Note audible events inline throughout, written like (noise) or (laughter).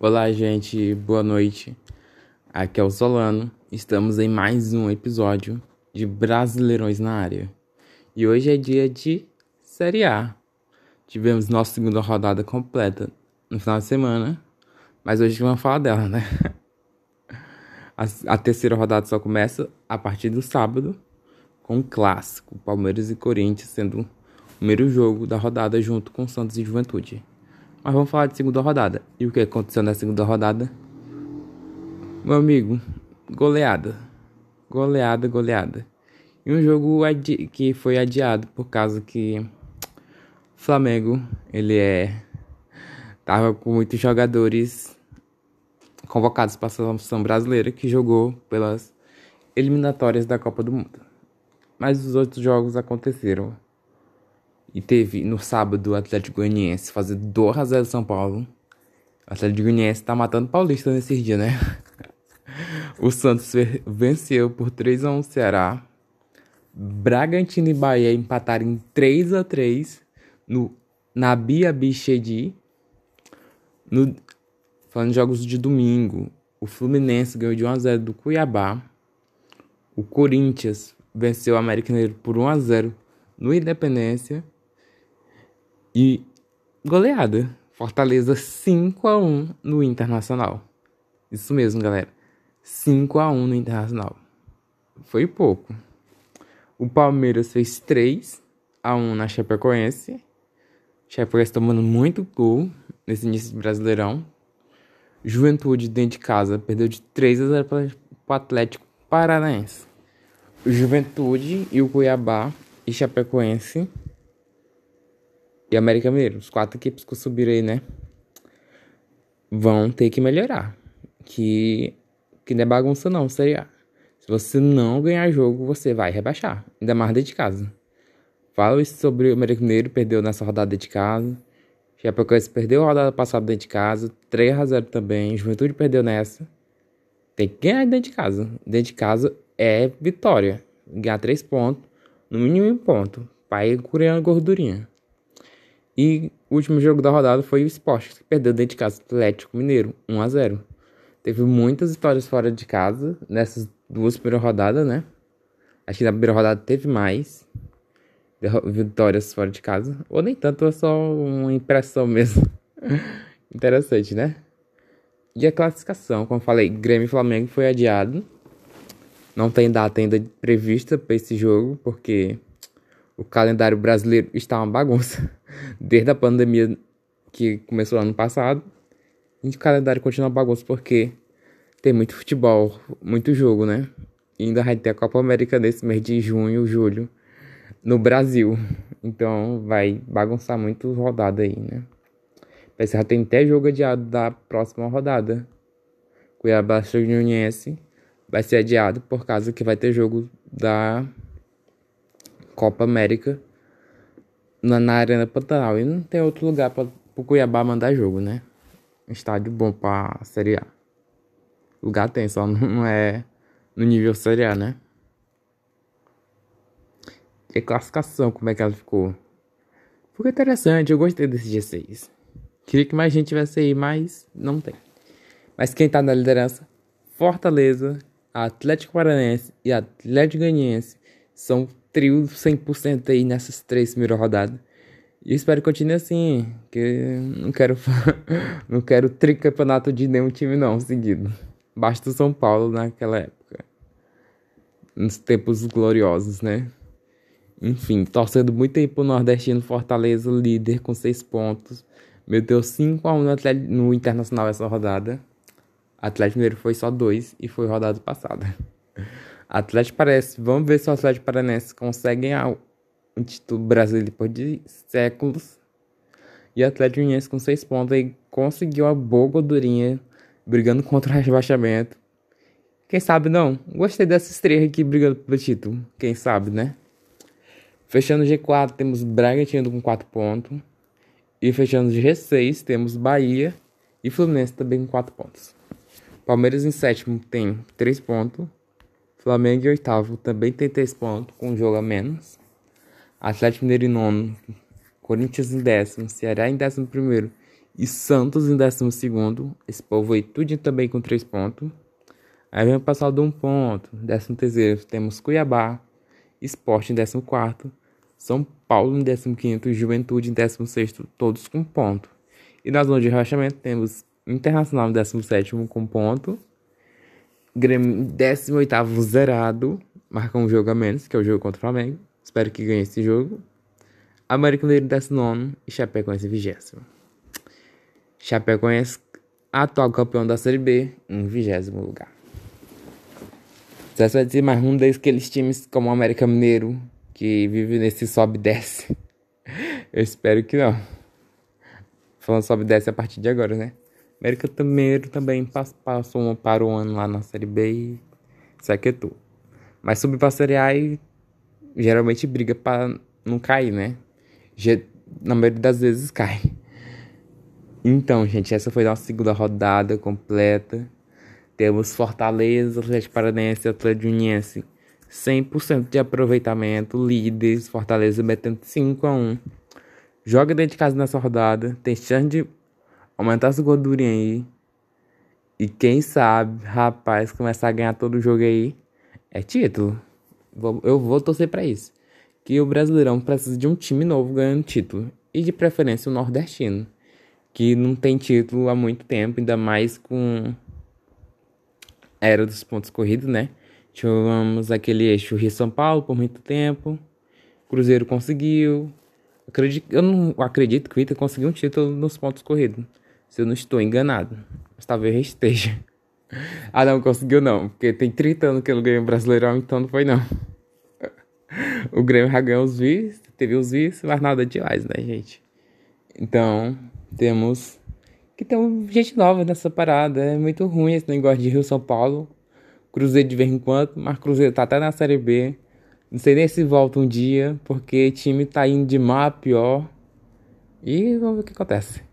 Olá, gente, boa noite. Aqui é o Solano. Estamos em mais um episódio de Brasileirões na área. E hoje é dia de Série A. Tivemos nossa segunda rodada completa no final de semana, mas hoje vamos falar dela, né? (laughs) A, a terceira rodada só começa a partir do sábado com o clássico, Palmeiras e Corinthians sendo o primeiro jogo da rodada junto com Santos e Juventude. Mas vamos falar de segunda rodada. E o que aconteceu na segunda rodada? Meu amigo, goleada. Goleada, goleada. E um jogo que foi adiado por causa que Flamengo, ele é tava com muitos jogadores convocados para a seleção brasileira que jogou pelas eliminatórias da Copa do Mundo. Mas os outros jogos aconteceram. E teve no sábado o Atlético Goianiense fazer 2 a 0 São Paulo. O Atlético Goianiense tá matando Paulista nesses dias, né? (laughs) o Santos venceu por 3 a 1 o Ceará. Bragantino e Bahia empataram em 3 a 3 no na Bia Bichedi. No falando de jogos de domingo, o Fluminense ganhou de 1 a 0 do Cuiabá. O Corinthians venceu o América Mineiro por 1 a 0 no Independência. E goleada. Fortaleza 5 a 1 no Internacional. Isso mesmo, galera. 5 a 1 no Internacional. Foi pouco. O Palmeiras fez 3 a 1 na Chapecoense. Chapecoense tomando muito gol nesse início de Brasileirão. Juventude dentro de casa perdeu de 3 a 0 para o Atlético Paranaense. Juventude e o Cuiabá e Chapecoense e América Mineiro, os quatro equipes que subiram aí, né? Vão ter que melhorar. Que, que não é bagunça não, seria. Se você não ganhar jogo, você vai rebaixar. Ainda mais dentro de casa. Falo isso sobre o América Mineiro, perdeu nessa rodada dentro de casa. Chapecoense perdeu a rodada passada dentro de casa. 3 a 0 também. Juventude perdeu nessa. Tem que ganhar dentro de casa. Dentro de casa é vitória. Ganhar 3 pontos. No mínimo um ponto. Pra ir curando gordurinha. E o último jogo da rodada foi o Sport, que perdeu dentro de casa Atlético Mineiro, 1 a 0 Teve muitas vitórias fora de casa nessas duas primeiras rodadas, né? Acho que na primeira rodada teve mais vitórias fora de casa. Ou nem tanto, é só uma impressão (laughs) mesmo. Interessante, né? E a classificação, como falei, Grêmio e Flamengo foi adiado. Não tem data ainda prevista para esse jogo, porque o calendário brasileiro está uma bagunça. (laughs) Desde a pandemia que começou ano passado, e o calendário continua bagunça porque tem muito futebol, muito jogo, né? E ainda vai ter a Copa América nesse mês de junho, julho, no Brasil. Então vai bagunçar muito rodada aí, né? Mas já tem até jogo adiado da próxima rodada. Cuiabá Fluminense vai ser adiado por causa que vai ter jogo da Copa América na, na Arena Pantanal. E não tem outro lugar para o Cuiabá mandar jogo, né? Estádio bom pra Série A. Lugar tem, só não é no nível Série A, né? E a classificação, como é que ela ficou? Ficou interessante, eu gostei desse G6. Queria que mais gente tivesse aí, mas não tem. Mas quem tá na liderança? Fortaleza, Atlético Paranaense e Atlético Ganiense são trio 100% aí nessas três primeiras rodadas. E espero que continue assim, que não quero (laughs) não quero tricampeonato de nenhum time não, seguido. Basta o São Paulo naquela época. Nos tempos gloriosos, né? Enfim, torcendo muito aí pro Nordestino Fortaleza, líder com seis pontos. Meu Deus, 5x1 no, no Internacional essa rodada. Atlético Mineiro foi só dois e foi rodada passada. Atlético parece. Vamos ver se o Atlético Paranense consegue ganhar o título brasileiro depois de séculos. E o Atlético Mineiro com seis pontos aí conseguiu uma boa gordurinha brigando contra o rebaixamento. Quem sabe não? Gostei dessas três aqui brigando pelo título. Quem sabe, né? Fechando o G4 temos Bragantino com 4 pontos. E fechando o G6 temos Bahia e Fluminense também com 4 pontos. Palmeiras em sétimo tem 3 pontos. Flamengo em oitavo também tem 3 pontos, com um jogo a menos. Atlético Mineiro em nono. Corinthians em décimo. Ceará em décimo primeiro. E Santos em décimo segundo. Esse povo aí tudo também com três pontos. Aí vem o passar de um ponto. Décimo terceiro temos Cuiabá. Esporte em décimo quarto. São Paulo em décimo quinto. Juventude em décimo sexto. Todos com ponto. E na zona de rebaixamento temos Internacional em décimo sétimo com ponto. Grêmio 18 zerado. Marca um jogo a menos, que é o jogo contra o Flamengo. Espero que ganhe esse jogo. América Mineiro 19 e Chapecoense 20. Chapecoense, atual campeão da Série B, em vigésimo lugar. Você vai dizer mais um daqueles times como o América Mineiro, que vive nesse sobe e desce. (laughs) Eu espero que não. Falando sobe desce a partir de agora, né? América Mineiro também passou para o ano lá na Série B e saquetou. Mas subir pra Série A e geralmente briga para não cair, né? Na maioria das vezes cai. Então, gente, essa foi nossa segunda rodada completa. Temos Fortaleza, Atlético Paranaense e Atlético Uniense 100% de aproveitamento, líderes, Fortaleza metendo 5 a 1. Joga dentro de casa nessa rodada, tem chance de aumentar essa gordurinha aí. E quem sabe, rapaz, começar a ganhar todo o jogo aí, é título. Eu vou torcer para isso. Que o Brasileirão precisa de um time novo ganhando título. E de preferência o nordestino que não tem título há muito tempo, ainda mais com era dos pontos corridos, né? Tivemos aquele eixo Rio-São Paulo por muito tempo. Cruzeiro conseguiu. Eu não acredito que o Inter conseguiu um título nos pontos corridos. Se eu não estou enganado. Mas talvez esteja. Ah, não, conseguiu não. Porque tem 30 anos que ele ganhou o Brasileirão, então não foi não. O Grêmio já ganhou os vices, teve os vices, mas nada demais, né, gente? Então, temos que ter gente nova nessa parada. É muito ruim esse negócio de Rio São Paulo. Cruzeiro de vez em quando, mas Cruzeiro tá até na Série B. Não sei nem se volta um dia, porque time tá indo de mal a pior. E vamos ver o que acontece.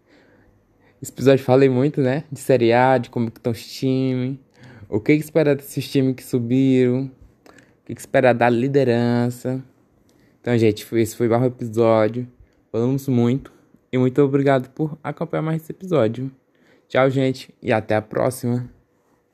Esse episódio falei muito, né? De Série A, de como estão os times. O que, que esperar desses times que subiram. O que, que esperar da liderança. Então, gente, esse foi o episódio. Falamos muito. E muito obrigado por acompanhar mais esse episódio. Tchau, gente, e até a próxima.